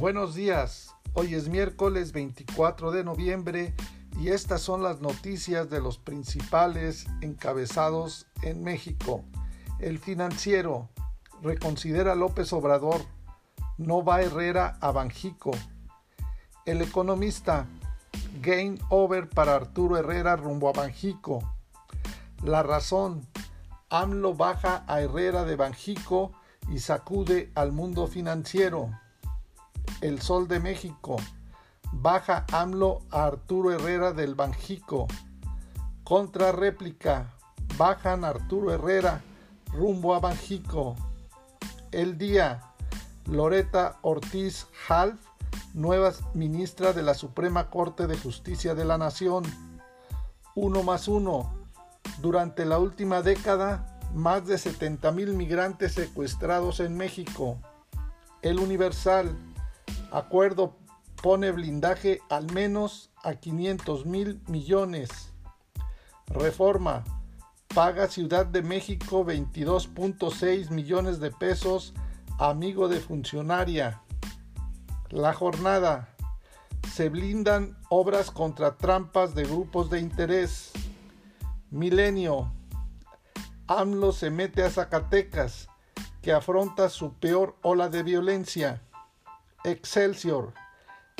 Buenos días, hoy es miércoles 24 de noviembre y estas son las noticias de los principales encabezados en México. El financiero reconsidera López Obrador, no va Herrera a Banjico. El economista, game over para Arturo Herrera rumbo a Banjico. La razón, AMLO baja a Herrera de Banjico y sacude al mundo financiero. El Sol de México. Baja AMLO a Arturo Herrera del Banjico. Contra réplica. Bajan Arturo Herrera rumbo a Banjico. El día. Loreta Ortiz Half, nueva ministra de la Suprema Corte de Justicia de la Nación. Uno más uno. Durante la última década, más de 70 mil migrantes secuestrados en México. El Universal Acuerdo pone blindaje al menos a 500 mil millones. Reforma. Paga Ciudad de México 22.6 millones de pesos amigo de funcionaria. La jornada. Se blindan obras contra trampas de grupos de interés. Milenio. AMLO se mete a Zacatecas, que afronta su peor ola de violencia. Excelsior.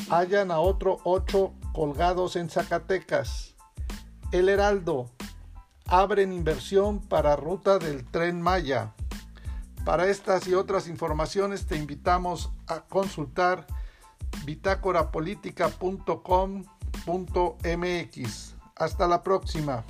Hallan a otro ocho colgados en Zacatecas. El Heraldo. Abren inversión para ruta del tren Maya. Para estas y otras informaciones te invitamos a consultar bitácorapolítica.com.mx. Hasta la próxima.